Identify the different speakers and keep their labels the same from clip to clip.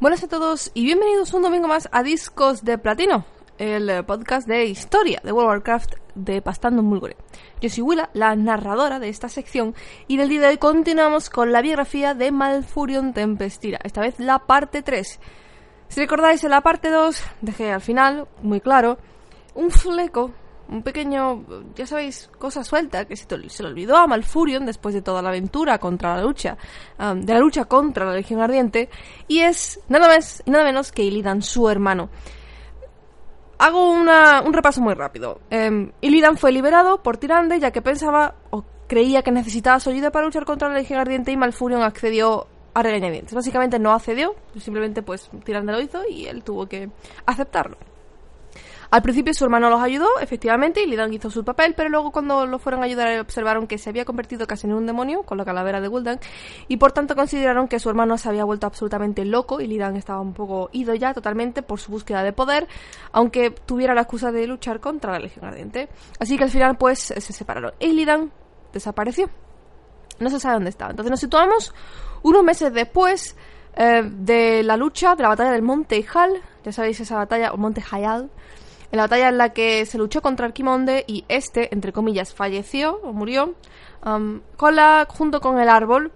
Speaker 1: Buenas a todos y bienvenidos un domingo más a Discos de Platino, el podcast de historia de World of Warcraft de Pastando Mulgore. Yo soy Willa, la narradora de esta sección, y del día de hoy continuamos con la biografía de Malfurion Tempestira, esta vez la parte 3. Si recordáis en la parte 2, dejé al final, muy claro, un fleco un pequeño, ya sabéis, cosa suelta que se, se le olvidó a Malfurion después de toda la aventura contra la lucha, um, de la lucha contra la Legión Ardiente, y es nada más y nada menos que Illidan, su hermano. Hago una, un repaso muy rápido. Um, Illidan fue liberado por Tirande ya que pensaba o creía que necesitaba su ayuda para luchar contra la Legión Ardiente y Malfurion accedió a regañadientes. Básicamente no accedió, simplemente pues Tirande lo hizo y él tuvo que aceptarlo. Al principio su hermano los ayudó, efectivamente, y Lidan hizo su papel, pero luego cuando lo fueron a ayudar observaron que se había convertido casi en un demonio con la calavera de Gul'dan y por tanto consideraron que su hermano se había vuelto absolutamente loco y Lidan estaba un poco ido ya totalmente por su búsqueda de poder, aunque tuviera la excusa de luchar contra la Legión Ardiente. Así que al final pues se separaron y Lidan desapareció. No se sabe dónde estaba. Entonces nos situamos unos meses después eh, de la lucha, de la batalla del Monte Hal, ya sabéis esa batalla, o Monte Hayal, en la batalla en la que se luchó contra Arquimonde y este, entre comillas, falleció o murió, um, con la, junto con el árbol,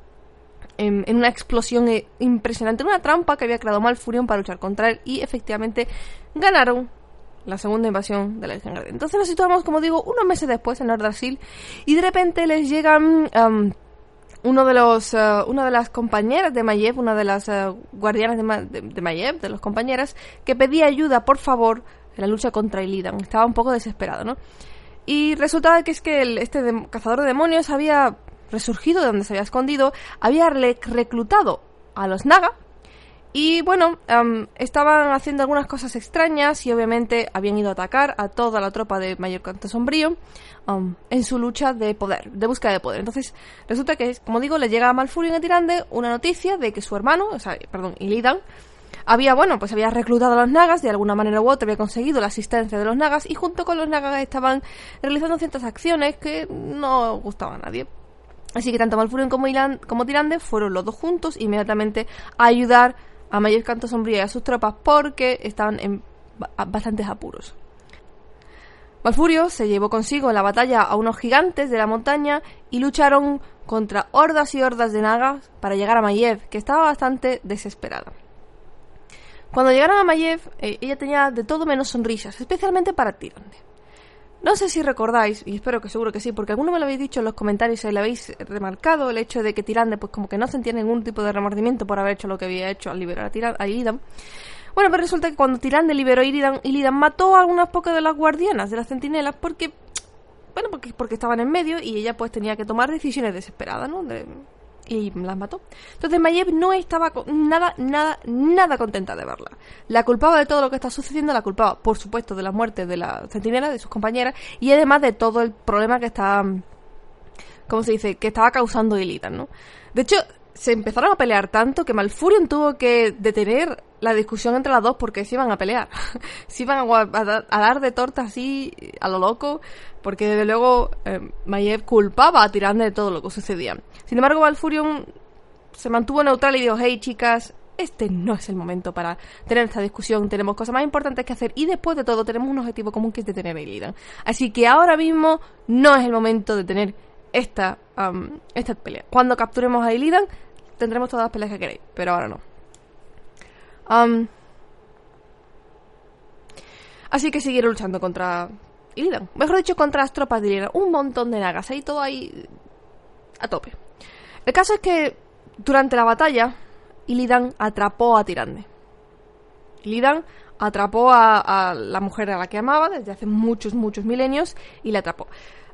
Speaker 1: en, una explosión eh, impresionante, una trampa que había creado Malfurion para luchar contra él y efectivamente ganaron la segunda invasión de la Legión. Entonces nos situamos, como digo, unos meses después en Brasil y de repente les llegan um, uno de los, uh, una de las compañeras de Mayev, una de las uh, guardianas de, de, de Mayev, de los compañeras, que pedía ayuda, por favor, en la lucha contra Illidan. Estaba un poco desesperado, ¿no? Y resultaba que es que este cazador de demonios había resurgido de donde se había escondido, había reclutado a los Naga, y bueno, estaban haciendo algunas cosas extrañas y obviamente habían ido a atacar a toda la tropa de Mayor Canto Sombrío en su lucha de poder, de búsqueda de poder. Entonces, resulta que, como digo, le llega a Malfurion a Tirande una noticia de que su hermano, o sea, perdón, Illidan, había, bueno, pues había reclutado a los nagas, de alguna manera u otra había conseguido la asistencia de los nagas y junto con los nagas estaban realizando ciertas acciones que no gustaban a nadie. Así que tanto Malfurion como, Tirande fueron los dos juntos inmediatamente a ayudar a Mayor Canto Sombría y a sus tropas porque estaban en bastantes apuros. Malfurio se llevó consigo en la batalla a unos gigantes de la montaña y lucharon contra hordas y hordas de nagas para llegar a Mayev, que estaba bastante desesperada. Cuando llegaron a Mayev, eh, ella tenía de todo menos sonrisas, especialmente para Tirande. No sé si recordáis, y espero que seguro que sí, porque alguno me lo habéis dicho en los comentarios y le habéis remarcado el hecho de que Tirande, pues como que no sentía ningún tipo de remordimiento por haber hecho lo que había hecho al liberar a, Tiran a. Bueno, pero resulta que cuando Tirande liberó a Illidan, Illidan mató a algunas pocas de las guardianas de las centinelas porque bueno, porque, estaban en medio y ella pues tenía que tomar decisiones desesperadas, ¿no? Y las mató. Entonces Mayev no estaba nada, nada, nada contenta de verla. La culpaba de todo lo que está sucediendo, la culpaba, por supuesto, de la muerte de la centinela, de sus compañeras, y además de todo el problema que está, ¿cómo se dice?, que estaba causando Illidan, ¿no? De hecho, se empezaron a pelear tanto que Malfurion tuvo que detener la discusión entre las dos porque se iban a pelear. se iban a, dar de torta así a lo loco porque desde luego eh, Mayev culpaba a Tirande de todo lo que sucedía. Sin embargo, Malfurion se mantuvo neutral y dijo, hey chicas, este no es el momento para tener esta discusión, tenemos cosas más importantes que hacer y después de todo tenemos un objetivo común que es detener a Illidan. Así que ahora mismo no es el momento de tener esta, esta pelea. Cuando capturemos a Illidan tendremos todas las peleas que queréis, pero ahora no. así que siguieron luchando contra Illidan. Mejor dicho, contra las tropas de Illidan. Un montón de nagas, ahí todo ahí a tope. El caso es que durante la batalla, Illidan atrapó a Tirande. Illidan atrapó a, la mujer a la que amaba desde hace muchos, muchos milenios y la atrapó.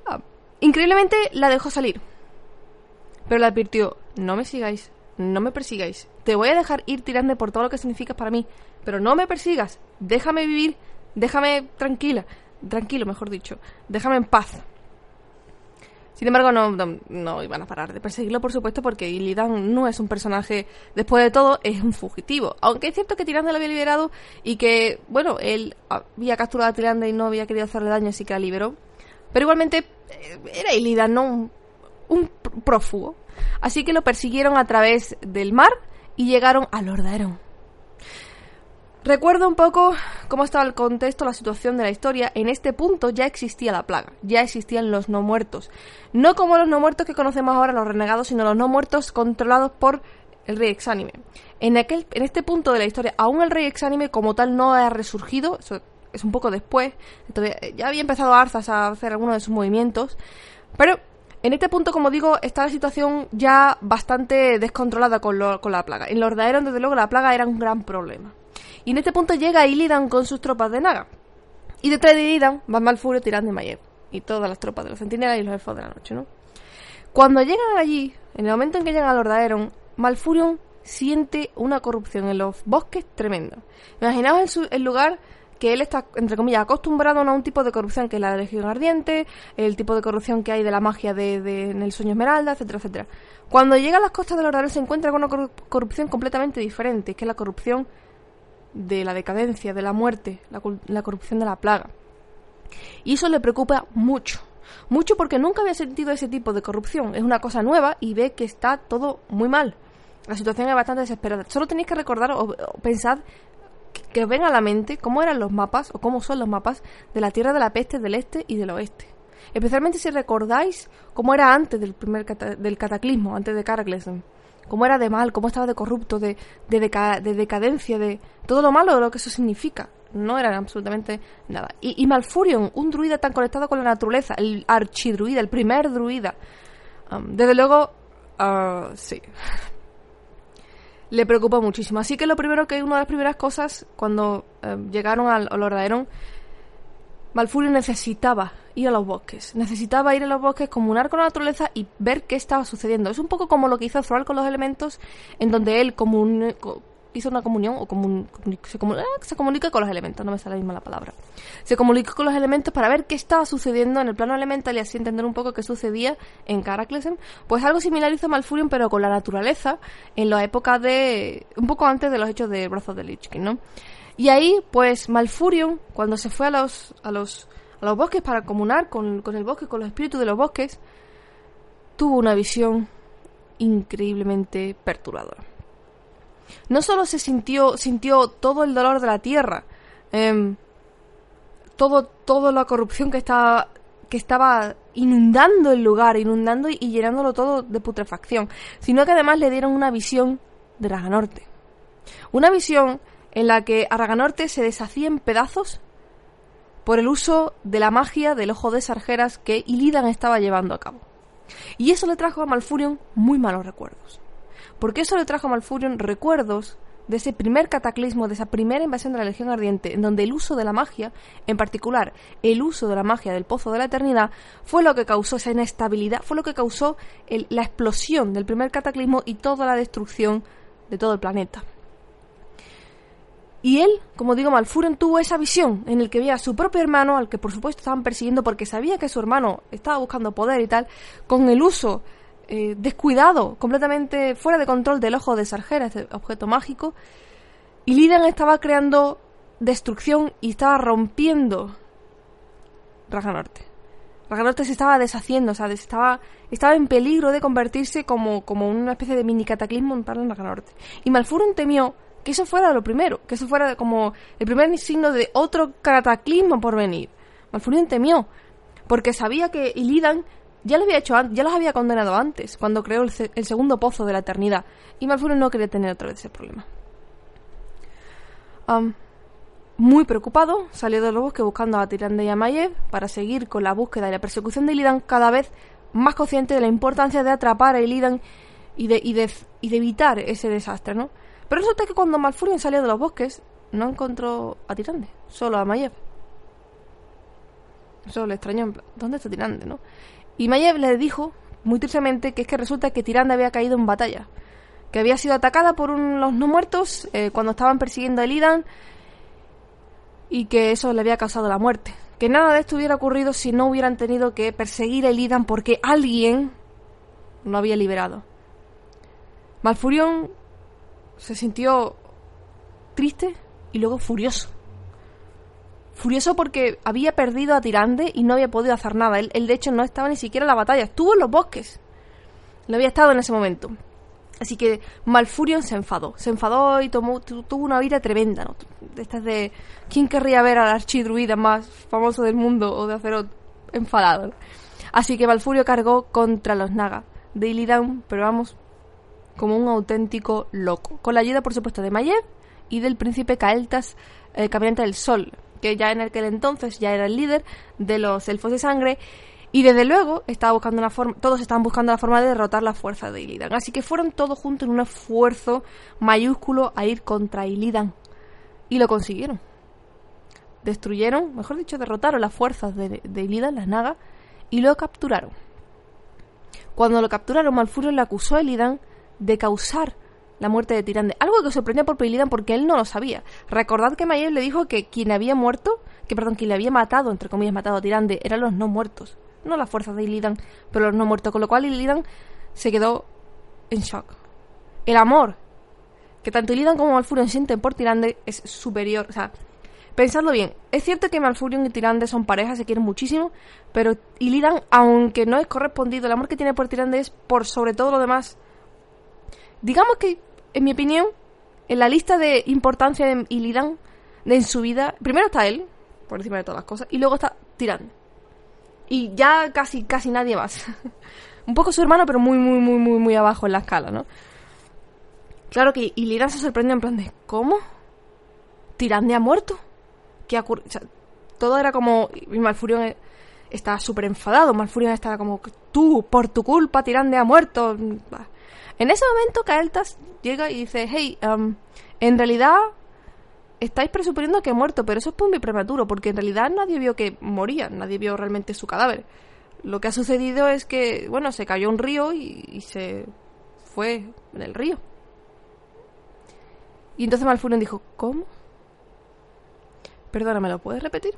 Speaker 1: Ah, increíblemente la dejó salir. Pero le advirtió, no me sigáis, no me persigáis. Te voy a dejar ir tirando por todo lo que significas para mí, pero no me persigas. Déjame vivir, déjame tranquila, tranquilo, mejor dicho. Déjame en paz. Sin embargo, no, no, iban a parar de perseguirlo, por supuesto, porque Illidan no es un personaje, después de todo, es un fugitivo. Aunque es cierto que Tirande lo había liberado y que, bueno, él había capturado a Tirande y no había querido hacerle daño, así que la liberó. Pero igualmente, eh, era Illidan, no un, un prófugo. Así que lo persiguieron a través del mar y llegaron a Lordaeron. Recuerdo un poco cómo estaba el contexto, la situación de la historia. En este punto ya existía la plaga, ya existían los no muertos. No como los no muertos que conocemos ahora, los renegados, sino los no muertos controlados por el rey exánime. En, aquel, en este punto de la historia, aún el rey exánime como tal no ha resurgido, eso es un poco después, ya había empezado Arzas a hacer algunos de sus movimientos, pero en este punto, como digo, está la situación ya bastante descontrolada con, con la plaga. En los Daeron, desde luego, la plaga era un gran problema. Y en este punto llega Illidan con sus tropas de Naga. Y detrás de Illidan va Malfurio tirando de Mayev. Y todas las tropas de los centinelas y los elfos de la noche, ¿no? Cuando llegan allí, en el momento en que llegan a Lord Malfurion siente una corrupción en los bosques tremenda. Imaginaos el, lugar que él está, entre comillas, acostumbrado a un tipo de corrupción que es la de Legión Ardiente, el tipo de corrupción que hay de la magia de, en el sueño Esmeralda, etcétera, etcétera. Cuando llega a las costas de Lord se encuentra con una corrupción completamente diferente, que es la corrupción de la decadencia, de la muerte, la, corrupción de la plaga. Y eso le preocupa mucho. Mucho porque nunca había sentido ese tipo de corrupción. Es una cosa nueva y ve que está todo muy mal. La situación es bastante desesperada. Solo tenéis que recordar o, pensar que, os venga a la mente cómo eran los mapas o cómo son los mapas de la Tierra de la Peste del Este y del Oeste. Especialmente si recordáis cómo era antes del primer del cataclismo, antes de Caraglesen cómo era de mal, cómo estaba de corrupto, de, de, decadencia, de todo lo malo de lo que eso significa. No era absolutamente nada. Y, Malfurion, un druida tan conectado con la naturaleza, el archidruida, el primer druida. Um, desde luego, uh, sí. Le preocupa muchísimo. Así que lo primero que una de las primeras cosas cuando um, llegaron al, al Malfurio necesitaba ir a los bosques. Necesitaba ir a los bosques, comunar con la naturaleza y ver qué estaba sucediendo. Es un poco como lo que hizo Thrall con los elementos, en donde él hizo una comunión o se, ah, se, comunica con los elementos, no me sale la misma la palabra. Se comunicó con los elementos para ver qué estaba sucediendo en el plano elemental y así entender un poco qué sucedía en Caraclesen. Pues algo similar hizo Malfurion, pero con la naturaleza, en la época de. un poco antes de los hechos de Brazos de Lich ¿no? Y ahí, pues, Malfurion, cuando se fue a los, a los, a los bosques para comunar con, con el bosque, con los espíritus de los bosques, tuvo una visión increíblemente perturbadora. No solo se sintió, sintió todo el dolor de la tierra, eh, todo, toda la corrupción que estaba, que estaba inundando el lugar, inundando y, llenándolo todo de putrefacción, sino que además le dieron una visión de Raganorte. Una visión en la que Araganorte se deshacía en pedazos por el uso de la magia del ojo de sarjeras que Illidan estaba llevando a cabo. Y eso le trajo a Malfurion muy malos recuerdos. Porque eso le trajo a Malfurion recuerdos de ese primer cataclismo, de esa primera invasión de la Legión Ardiente, en donde el uso de la magia, en particular el uso de la magia del Pozo de la Eternidad, fue lo que causó esa inestabilidad, fue lo que causó la explosión del primer cataclismo y toda la destrucción de todo el planeta. Y él, como digo, Malfuren tuvo esa visión en el que veía a su propio hermano, al que por supuesto estaban persiguiendo porque sabía que su hermano estaba buscando poder y tal, con el uso eh, descuidado, completamente fuera de control del ojo de Sargera, este objeto mágico, y Lidan estaba creando destrucción y estaba rompiendo Raganorte. Raganorte se estaba deshaciendo, o sea, estaba, estaba en peligro de convertirse como, como una especie de mini cataclismo en Raganorte. Y Malfuren temió que eso fuera lo primero, que eso fuera como el primer signo de otro cataclismo por venir. Malfurion temió, porque sabía que Illidan ya lo había hecho ya los había condenado antes, cuando creó el, segundo pozo de la eternidad, y Malfurion no quería tener otra vez ese problema. muy preocupado, salió de los bosques buscando a Tirande y a para seguir con la búsqueda y la persecución de Illidan, cada vez más consciente de la importancia de atrapar a Illidan y de, y de, y de evitar ese desastre, ¿no? Pero resulta que cuando Malfurion salió de los bosques, no encontró a Tirande, solo a Mayev. Eso le extrañó, ¿dónde está Tirande, no? Y Mayev le dijo muy tristemente, que es que resulta que Tirande había caído en batalla. Que había sido atacada por los no muertos eh, cuando estaban persiguiendo a Elidan y que eso le había causado la muerte. Que nada de esto hubiera ocurrido si no hubieran tenido que perseguir a Elidan porque alguien lo había liberado. Malfurion se sintió triste y luego furioso. Furioso porque había perdido a Tirande y no había podido hacer nada. Él, de hecho no estaba ni siquiera en la batalla, estuvo en los bosques. No había estado en ese momento. Así que Malfurion se enfadó. Se enfadó y tomó, tuvo una vida tremenda, ¿no? De estas de... ¿Quién querría ver al archidruida más famoso del mundo o de acero enfadado? Así que Malfurio cargó contra los Naga de Illidan, pero vamos, como un auténtico loco. Con la ayuda, por supuesto, de Mayev y del príncipe Kael'thas, el caminante del sol, que ya en aquel entonces ya era el líder de los elfos de sangre y desde luego estaba buscando una forma, todos estaban buscando la forma de derrotar la fuerza de Illidan. Así que fueron todos juntos en un esfuerzo mayúsculo a ir contra Illidan. Y lo consiguieron. Destruyeron, mejor dicho, derrotaron las fuerzas de, de Illidan, las Nagas, y lo capturaron. Cuando lo capturaron, Malfurion le acusó a Illidan de causar la muerte de Tirande. Algo que sorprendió por Illidan porque él no lo sabía. Recordad que Mayev le dijo que quien había muerto, que perdón, quien le había matado, entre comillas, matado a Tirande, eran los no muertos. No las fuerzas de Illidan, pero los no muertos. Con lo cual Illidan se quedó en shock. El amor que tanto Illidan como Malfurion sienten por Tirande es superior. O sea, pensadlo bien. Es cierto que Malfurion y Tirande son parejas, se quieren muchísimo, pero Illidan, aunque no es correspondido, el amor que tiene por Tirande es por sobre todo lo demás. Digamos que en mi opinión, en la lista de importancia de Illidan de en su vida, primero está él, por encima de todas las cosas, y luego está Tirán. Y ya casi, casi nadie más. Un poco su hermano, pero muy, muy, muy, muy, muy abajo en la escala, ¿no? Claro que Illidan se sorprende en plan de, ¿cómo? ¿Tirande ha muerto? ¿Qué ha todo era como... Y Malfurion estaba súper enfadado. Malfurion estaba como, tú, por tu culpa, Tirande ha muerto. En ese momento, Kael'thas llega y dice, hey, um, en realidad estáis presuponiendo que ha muerto, pero eso es muy prematuro, porque en realidad nadie vio que moría, nadie vio realmente su cadáver. Lo que ha sucedido es que, bueno, se cayó un río y, se fue en el río. Y entonces Malfurion dijo, ¿cómo? Perdóname, ¿lo puedes repetir?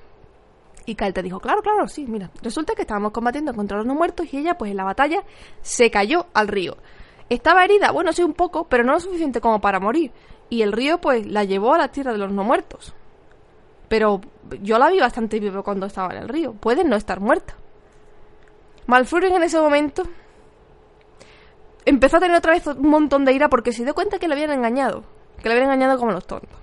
Speaker 1: Y Kael'thas dijo, claro, claro, sí, mira. Resulta que estábamos combatiendo contra los no muertos y ella, pues en la batalla, se cayó al río. Estaba herida, bueno, sí un poco, pero no lo suficiente como para morir. Y el río, pues, la llevó a la tierra de los no muertos. Pero yo la vi bastante viva cuando estaba en el río. Puede no estar muerta. Malfurion en ese momento empezó a tener otra vez un montón de ira porque se dio cuenta que le habían engañado. Que le habían engañado como los tontos.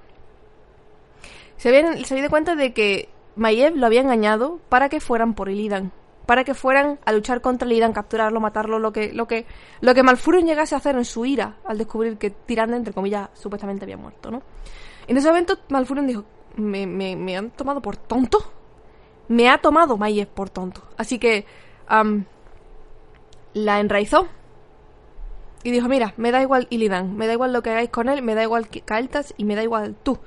Speaker 1: Se, habían, se cuenta de que Mayev lo había engañado para que fueran por Illidan para que fueran a luchar contra Lidan, capturarlo, matarlo, lo que, lo que, lo que Malfurion llegase a hacer en su ira al descubrir que Tirande, entre comillas, supuestamente había muerto, ¿no? En ese momento Malfurion dijo, me, me, me han tomado por tonto. Me ha tomado Mayev por tonto. Así que la enraizó y dijo, mira, me da igual Illidan, me da igual lo que hagáis con él, me da igual Kael'thas y me da igual tú,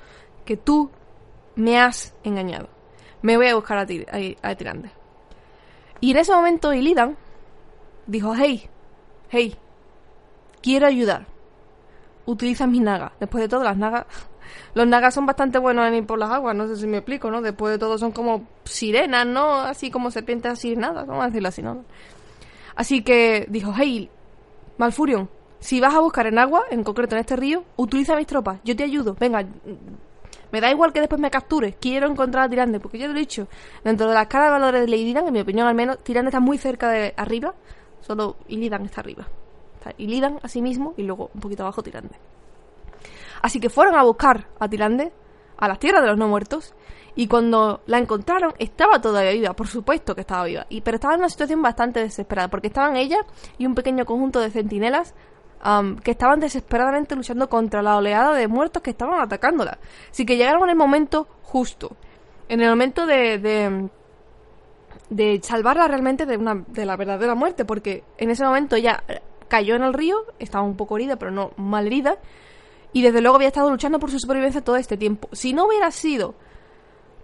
Speaker 1: que tú me has engañado. Me voy a buscar a, a Tirande. Y en ese momento Illidan dijo, hey, hey, quiero ayudar. Utiliza mis nagas. Después de todo, las nagas... Los nagas son bastante buenos en ir por las aguas, no sé si me explico, ¿no? Después de todo son como sirenas, ¿no? Así como serpientes así, nada, vamos a decirlo así, ¿no? Así que dijo, hey, Malfurion, si vas a buscar en agua, en concreto en este río, utiliza mis tropas, yo te ayudo, venga, me da igual que después me capture. Quiero encontrar a Tirande, porque ya lo he dicho. Dentro de la escala de valores de Illidan, en mi opinión al menos, Tirande está muy cerca de arriba. Solo Illidan está arriba. Está Illidan a sí mismo y luego un poquito abajo Tirande. Así que fueron a buscar a Tirande, a las tierras de los no muertos. Y cuando la encontraron, estaba todavía viva, por supuesto que estaba viva. Y, pero estaba en una situación bastante desesperada, porque estaban ella y un pequeño conjunto de centinelas que estaban desesperadamente luchando contra la oleada de muertos que estaban atacándola. Así que llegaron en el momento justo, en el momento de, de, salvarla realmente de, una, de la verdadera muerte, porque en ese momento ella cayó en el río, estaba un poco herida, pero no mal herida, y desde luego había estado luchando por su supervivencia todo este tiempo. Si no hubiera sido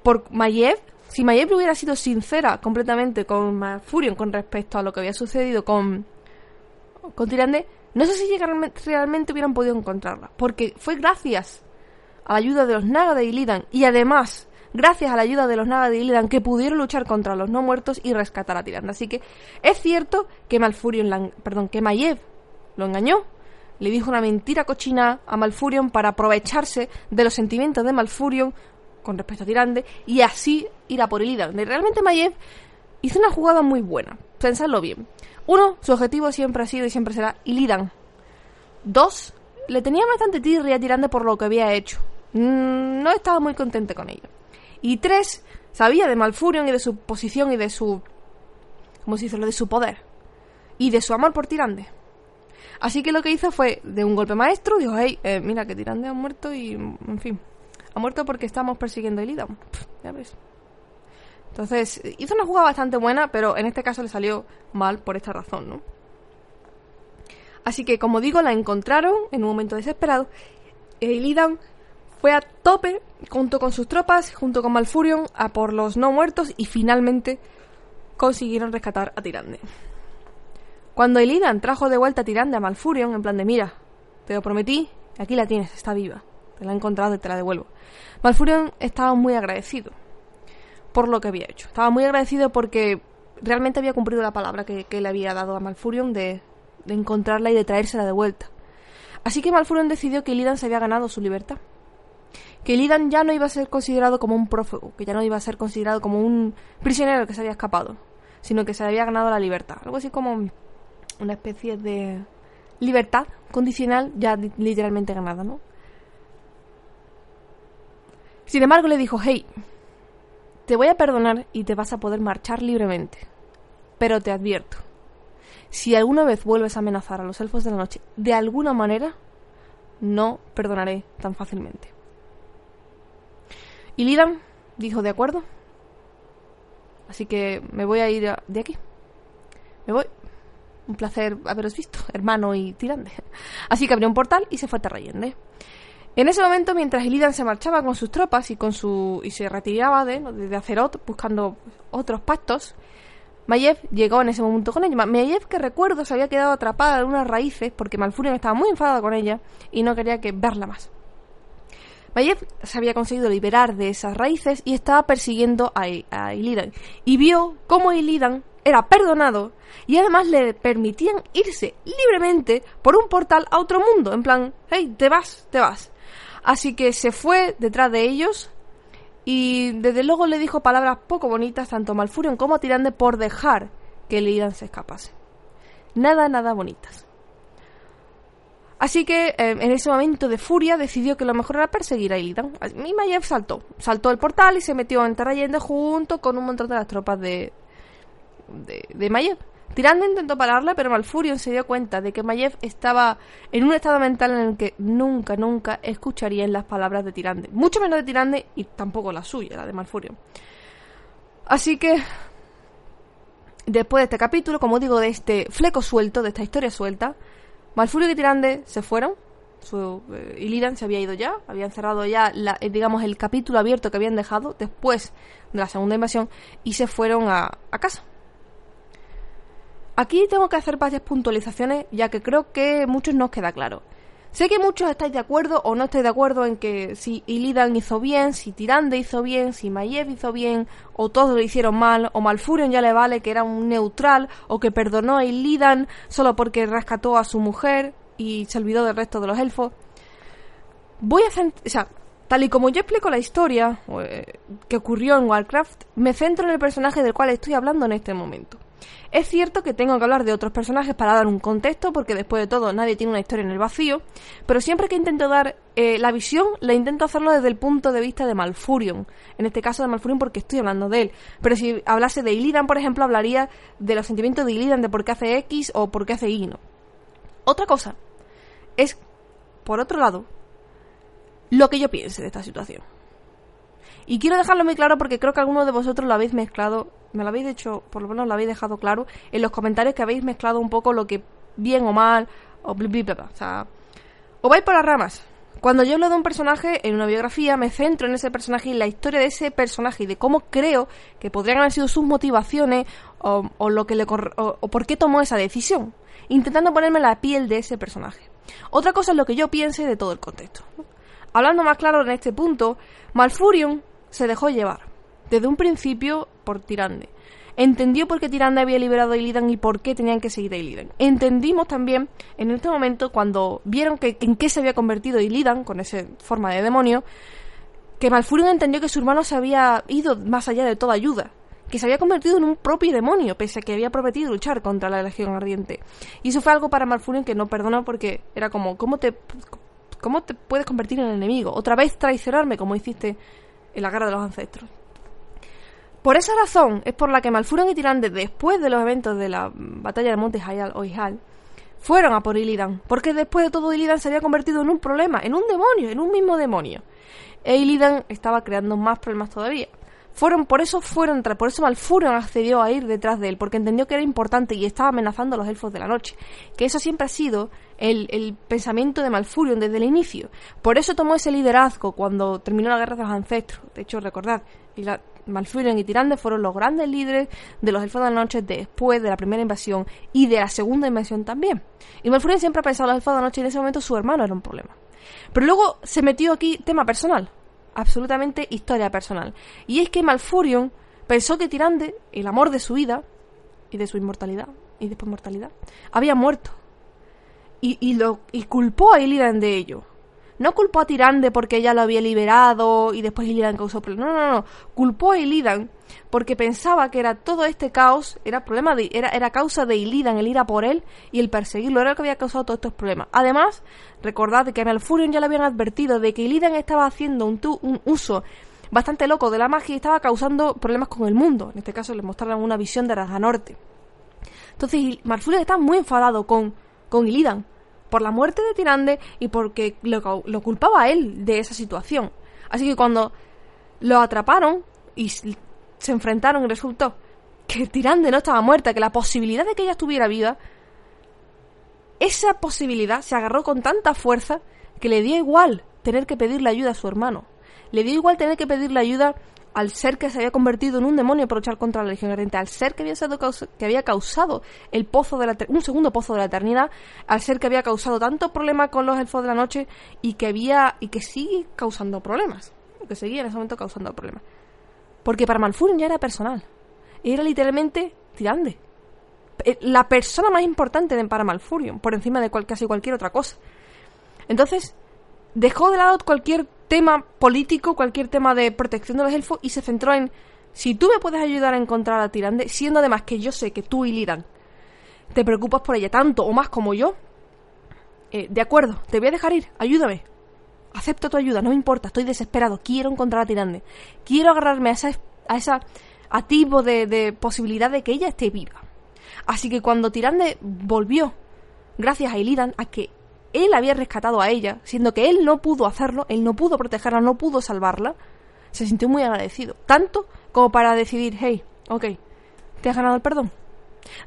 Speaker 1: por Mayev, si Mayev hubiera sido sincera completamente con Furion con respecto a lo que había sucedido con con Tirande, no sé si realmente hubieran podido encontrarla, porque fue gracias a la ayuda de los Naga de Illidan y además gracias a la ayuda de los Naga de Illidan que pudieron luchar contra los no muertos y rescatar a Tirande. Así que es cierto que Malfurion, perdón, que Maiev lo engañó, le dijo una mentira cochina a Malfurion para aprovecharse de los sentimientos de Malfurion con respecto a Tirande y así ir a por Illidan. Realmente Maiev hizo una jugada muy buena, pensadlo bien. Uno, su objetivo siempre ha sido y siempre será Illidan. Dos, le tenía bastante tirria a Tirande por lo que había hecho. Mm, no estaba muy contente con ella. Y tres, sabía de Malfurion y de su posición y de su... ¿Cómo se dice? Lo de su poder. Y de su amor por Tirande. Así que lo que hizo fue, de un golpe maestro, dijo, hey, eh, mira que Tirande ha muerto y, en fin, ha muerto porque estamos persiguiendo a Illidan. ya ves. Entonces, hizo una jugada bastante buena, pero en este caso le salió mal por esta razón, ¿no? Así que, como digo, la encontraron en un momento desesperado. Illidan fue a tope junto con sus tropas, junto con Malfurion, a por los no muertos y finalmente consiguieron rescatar a Tirande. Cuando Illidan trajo de vuelta a Tirande a Malfurion, en plan de mira, te lo prometí, aquí la tienes, está viva, te la he encontrado y te la devuelvo. Malfurion estaba muy agradecido por lo que había hecho. Estaba muy agradecido porque realmente había cumplido la palabra que, le había dado a Malfurion de, encontrarla y de traérsela de vuelta. Así que Malfurion decidió que Illidan se había ganado su libertad. Que Illidan ya no iba a ser considerado como un prófugo, que ya no iba a ser considerado como un prisionero que se había escapado, sino que se había ganado la libertad. Algo así como una especie de libertad condicional ya literalmente ganada, ¿no? Sin embargo, le dijo, hey, te voy a perdonar y te vas a poder marchar libremente. Pero te advierto, si alguna vez vuelves a amenazar a los elfos de la noche de alguna manera, no perdonaré tan fácilmente. Y Lidan dijo, de acuerdo. Así que me voy a ir de aquí. Me voy. Un placer haberos visto, hermano y tirande. Así que abrió un portal y se fue a Terrayende. En ese momento, mientras Illidan se marchaba con sus tropas y con su y se retiraba de, de Azeroth buscando otros pactos, Mayev llegó en ese momento con ella. Mayev, que recuerdo, se había quedado atrapada en unas raíces porque Malfurion estaba muy enfadado con ella y no quería que verla más. Mayev se había conseguido liberar de esas raíces y estaba persiguiendo a, a Illidan. Y vio cómo Illidan era perdonado y además le permitían irse libremente por un portal a otro mundo. En plan, hey, te vas, te vas. Así que se fue detrás de ellos y desde luego le dijo palabras poco bonitas tanto a Malfurion como a Tirande por dejar que Lidan se escapase. Nada, nada bonitas. Así que eh, en ese momento de furia decidió que lo mejor era perseguir a Illidan. Y Mayev saltó. Saltó el portal y se metió en Terrayende junto con un montón de las tropas de, de, de Mayev. Tirande intentó pararla, pero Malfurion se dio cuenta de que Mayev estaba en un estado mental en el que nunca, nunca escucharían las palabras de Tirande. Mucho menos de Tirande y tampoco la suya, la de Malfurion. Así que, después de este capítulo, como digo, de este fleco suelto, de esta historia suelta, Malfurion y Tirande se fueron. Su, eh, Illidan se había ido ya, habían cerrado ya, la, eh, digamos, el capítulo abierto que habían dejado después de la segunda invasión y se fueron a casa Aquí tengo que hacer varias puntualizaciones, ya que creo que muchos no os queda claro. Sé que muchos estáis de acuerdo o no estáis de acuerdo en que si Illidan hizo bien, si Tirande hizo bien, si Maiev hizo bien, o todos lo hicieron mal, o Malfurion ya le vale que era un neutral, o que perdonó a Illidan solo porque rescató a su mujer y se olvidó del resto de los elfos. Voy a. O sea, tal y como yo explico la historia eh, que ocurrió en Warcraft, me centro en el personaje del cual estoy hablando en este momento. Es cierto que tengo que hablar de otros personajes para dar un contexto, porque después de todo nadie tiene una historia en el vacío, pero siempre que intento dar eh, la visión, la intento hacerlo desde el punto de vista de Malfurion. En este caso de Malfurion porque estoy hablando de él. Pero si hablase de Illidan, por ejemplo, hablaría de los sentimientos de Illidan, de por qué hace X o por qué hace Y. Otra cosa es, por otro lado, lo que yo piense de esta situación. Y quiero dejarlo muy claro porque creo que algunos de vosotros lo habéis mezclado, me lo habéis hecho, por lo menos lo habéis dejado claro en los comentarios que habéis mezclado un poco lo que bien o mal, o bla, bla, bla, O sea, o vais por las ramas. Cuando yo hablo de un personaje en una biografía, me centro en ese personaje y la historia de ese personaje y de cómo creo que podrían haber sido sus motivaciones o, lo que le o, por qué tomó esa decisión, intentando ponerme la piel de ese personaje. Otra cosa es lo que yo piense de todo el contexto. Hablando más claro en este punto, Malfurion se dejó llevar, desde un principio, por Tirande. Entendió por qué Tirande había liberado a Illidan y por qué tenían que seguir a Illidan. Entendimos también, en este momento, cuando vieron que, en qué se había convertido Illidan, con esa forma de demonio, que Malfurion entendió que su hermano se había ido más allá de toda ayuda, que se había convertido en un propio demonio, pese a que había prometido luchar contra la Legión Ardiente. Y eso fue algo para Malfurion que no perdonó porque era como, ¿cómo te, cómo te puedes convertir en enemigo? Otra vez traicionarme como hiciste en la guerra de los ancestros. Por esa razón es por la que Malfurion y Tirande, después de los eventos de la batalla de Monte Hayal o Ihal, fueron a por Illidan, porque después de todo Illidan se había convertido en un problema, en un demonio, en un mismo demonio. E Illidan estaba creando más problemas todavía. Fueron, por eso fueron, por eso Malfurion accedió a ir detrás de él, porque entendió que era importante y estaba amenazando a los elfos de la noche. Que eso siempre ha sido el, pensamiento de Malfurion desde el inicio. Por eso tomó ese liderazgo cuando terminó la guerra de los ancestros. De hecho, recordad, Malfurion y Tirande fueron los grandes líderes de los elfos de la noche después de la primera invasión y de la segunda invasión también. Y Malfurion siempre ha pensado los elfos de la noche y en ese momento su hermano era un problema. Pero luego se metió aquí tema personal absolutamente historia personal. Y es que Malfurion pensó que Tirande, el amor de su vida y de su inmortalidad y después mortalidad, había muerto. Y, y, lo, y culpó a Illidan de ello. No culpó a Tirande porque ella lo había liberado y después Illidan causó problemas. No, no, no. Culpó a Illidan porque pensaba que era todo este caos, era problema de, era, era causa de Illidan el ir a por él y el perseguirlo, era lo que había causado todos estos problemas. Además, recordad que a Malfurion ya le habían advertido de que Illidan estaba haciendo un, un uso bastante loco de la magia y estaba causando problemas con el mundo. En este caso le mostraron una visión de Raja Norte. Entonces Malfurion está muy enfadado con, con Illidan por la muerte de Tirande y porque lo, lo culpaba a él de esa situación. Así que cuando lo atraparon y se enfrentaron y resultó que Tirande no estaba muerta, que la posibilidad de que ella estuviera viva, esa posibilidad se agarró con tanta fuerza que le dio igual tener que pedirle ayuda a su hermano. Le dio igual tener que pedirle ayuda al ser que se había convertido en un demonio para luchar contra la Legión Ardiente, al ser que había, sido que había causado el pozo de la un segundo pozo de la eternidad, al ser que había causado tanto problema con los elfos de la noche y que había y que sigue causando problemas, que seguía en ese momento causando problemas. Porque para Malfurion ya era personal. Era literalmente Tirande. Eh, la persona más importante para Malfurion, por encima de casi cualquier otra cosa. Entonces, dejó de lado cualquier tema político, cualquier tema de protección de los elfos y se centró en si tú me puedes ayudar a encontrar a Tirande, siendo además que yo sé que tú y Lidan te preocupas por ella tanto o más como yo, eh, de acuerdo, te voy a dejar ir, ayúdame. Acepto tu ayuda, no me importa, estoy desesperado, quiero encontrar a Tirande. Quiero agarrarme a esa, a esa tipo de, de posibilidad de que ella esté viva. Así que cuando Tirande volvió, gracias a Illidan, a que él había rescatado a ella, siendo que él no pudo hacerlo, él no pudo protegerla, no pudo salvarla, se sintió muy agradecido. Tanto como para decidir, hey, ok, te has ganado el perdón.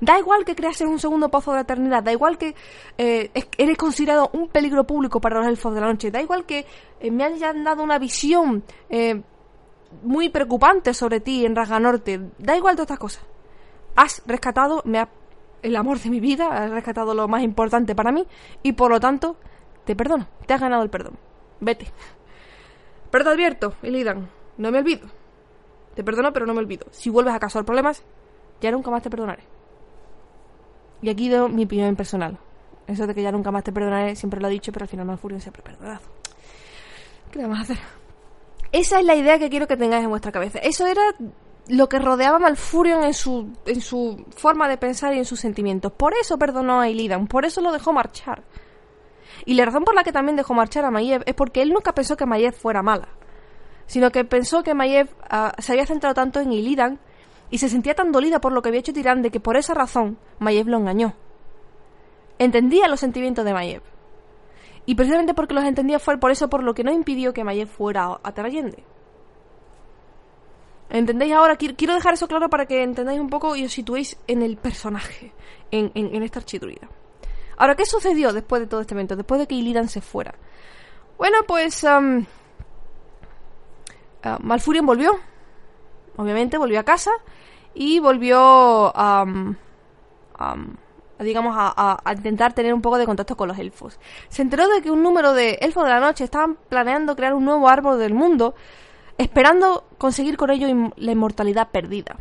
Speaker 1: Da igual que creas en un segundo pozo de la eternidad, da igual que eh, eres considerado un peligro público para los elfos de la noche, da igual que eh, me hayan dado una visión eh, muy preocupante sobre ti en Rasga Norte, da igual todas estas cosas. Has rescatado, me ha el amor de mi vida, has rescatado lo más importante para mí y por lo tanto te perdono, te has ganado el perdón. Vete. Pero te advierto, Elidan, no me olvido. Te perdono, pero no me olvido. Si vuelves a causar problemas, ya nunca más te perdonaré. Y aquí doy mi opinión personal. Eso de que ya nunca más te perdonaré, siempre lo he dicho, pero al final Malfurion siempre perdonado. ¿Qué vamos a hacer? Esa es la idea que quiero que tengáis en vuestra cabeza. Eso era lo que rodeaba a Malfurion en su, en su forma de pensar y en sus sentimientos. Por eso perdonó a Illidan, por eso lo dejó marchar. Y la razón por la que también dejó marchar a Maiev es porque él nunca pensó que Maiev fuera mala, sino que pensó que Maiev ah, se había centrado tanto en Illidan y se sentía tan dolida por lo que había hecho Tirande que por esa razón Maiev lo engañó. Entendía los sentimientos de Maiev. Y precisamente porque los entendía fue por eso por lo que no impidió que Maiev fuera atrayente. ¿Entendéis ahora? Quiero dejar eso claro para que entendáis un poco y os situéis en el personaje, en, esta archiduría. Ahora, ¿qué sucedió después de todo este evento? Después de que Illidan se fuera. Bueno, pues... Um, Malfurion volvió. Obviamente, volvió a casa. y volvió a, digamos, a, intentar tener un poco de contacto con los elfos. Se enteró de que un número de elfos de la noche estaban planeando crear un nuevo árbol del mundo, esperando conseguir con ello la inmortalidad perdida.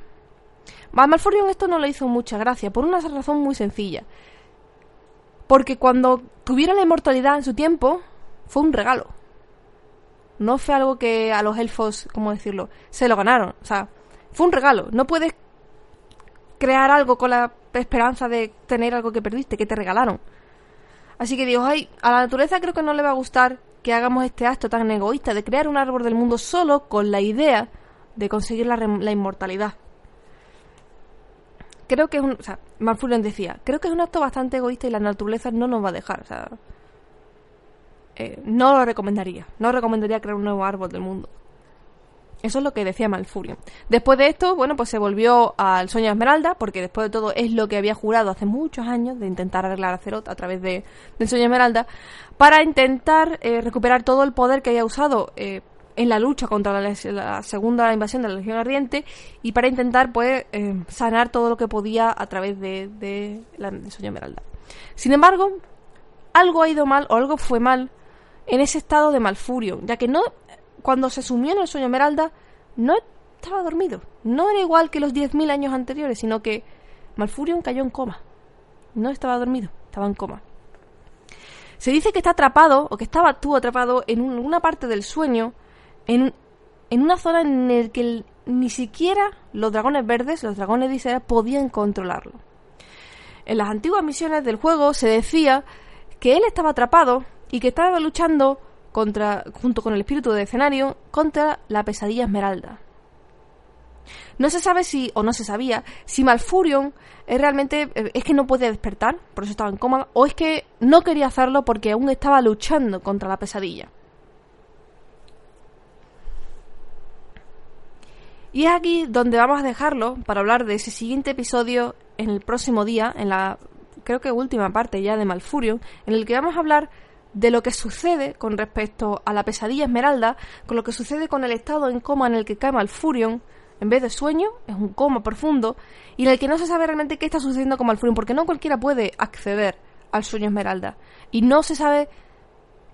Speaker 1: A Malfurion esto no le hizo mucha gracia, por una razón muy sencilla. Porque cuando tuvieron la inmortalidad en su tiempo, fue un regalo. No fue algo que a los elfos, ¿cómo decirlo?, se lo ganaron. O sea, fue un regalo. No puedes crear algo con la esperanza de tener algo que perdiste, que te regalaron. Así que digo, ay, a la naturaleza creo que no le va a gustar que hagamos este acto tan egoísta de crear un árbol del mundo solo con la idea de conseguir la, la inmortalidad. Creo que es un... O sea, decía, creo que es un acto bastante egoísta y la naturaleza no nos va a dejar. O sea, eh, no lo recomendaría. No recomendaría crear un nuevo árbol del mundo. Eso es lo que decía Malfurion. Después de esto, bueno, pues se volvió al sueño de Esmeralda, porque después de todo es lo que había jurado hace muchos años de intentar arreglar a Cerot a través de, del sueño de Esmeralda, para intentar eh, recuperar todo el poder que había usado eh, en la lucha contra la, segunda invasión de la Legión Ardiente y para intentar, pues, eh, sanar todo lo que podía a través de, de sueño de Esmeralda. Sin embargo, algo ha ido mal o algo fue mal en ese estado de Malfurion, ya que no cuando se sumió en el sueño Esmeralda, no estaba dormido. No era igual que los 10.000 años anteriores, sino que Malfurion cayó en coma. No estaba dormido, estaba en coma. Se dice que está atrapado, o que estaba tú atrapado en una parte del sueño, en, en una zona en la que ni siquiera los dragones verdes, los dragones de podían controlarlo. En las antiguas misiones del juego se decía que él estaba atrapado y que estaba luchando contra, junto con el espíritu de escenario, contra la pesadilla esmeralda. No se sabe si, o no se sabía, si Malfurion es realmente eh, es que no puede despertar, por eso estaba en coma, o es que no quería hacerlo porque aún estaba luchando contra la pesadilla. Y es aquí donde vamos a dejarlo para hablar de ese siguiente episodio en el próximo día, en la creo que última parte ya de Malfurion, en el que vamos a hablar de lo que sucede con respecto a la pesadilla esmeralda, con lo que sucede con el estado en coma en el que cae Malfurion, en vez de sueño, es un coma profundo, y en el que no se sabe realmente qué está sucediendo con Malfurion, porque no cualquiera puede acceder al sueño esmeralda. Y no se sabe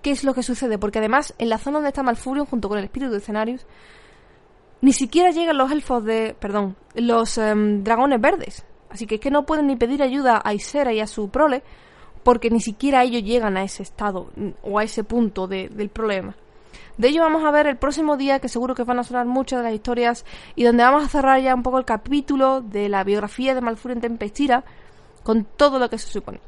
Speaker 1: qué es lo que sucede, porque además en la zona donde está Malfurion, junto con el espíritu de escenarios, ni siquiera llegan los elfos de. perdón, los em, dragones verdes. Así que es que no pueden ni pedir ayuda a Isera y a su prole, porque ni siquiera ellos llegan a ese estado o a ese punto del problema. De ello vamos a ver el próximo día, que seguro que van a sonar muchas de las historias, y donde vamos a cerrar ya un poco el capítulo de la biografía de Malfurion Tempestira, con todo lo que se supone.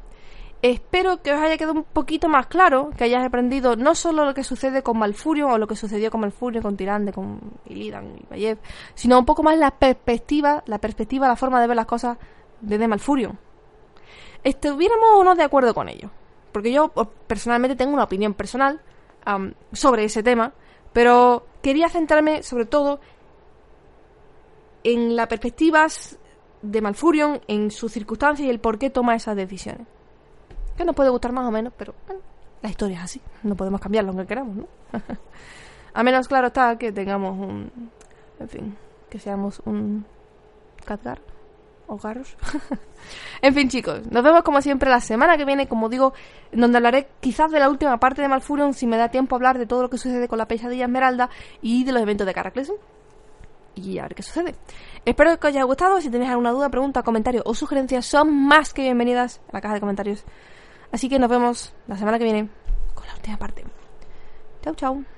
Speaker 1: Espero que os haya quedado un poquito más claro, que hayáis aprendido no solo lo que sucede con Malfurion o lo que sucedió con Malfurion, con Tirande, con Illidan y Bayev, sino un poco más la perspectiva, la perspectiva, la forma de ver las cosas desde Malfurion estuviéramos o no de acuerdo con ello. Porque yo personalmente tengo una opinión personal sobre ese tema, pero quería centrarme sobre todo en las perspectivas de Malfurion, en sus circunstancias y el por qué toma esas decisiones. Que nos puede gustar más o menos, pero la historia es así. No podemos cambiarlo aunque queramos, ¿no? A menos, claro está, que tengamos un... En fin, que seamos un... Khadgar o en fin, chicos, nos vemos como siempre la semana que viene, como digo, donde hablaré quizás de la última parte de Malfurion, si me da tiempo a hablar de todo lo que sucede con la pesadilla esmeralda y de los eventos de Caracles. Y a ver qué sucede. Espero que os haya gustado. Si tenéis alguna duda, pregunta, comentario o sugerencias, son más que bienvenidas a la caja de comentarios. Así que nos vemos la semana que viene con la última parte. Chau, chau.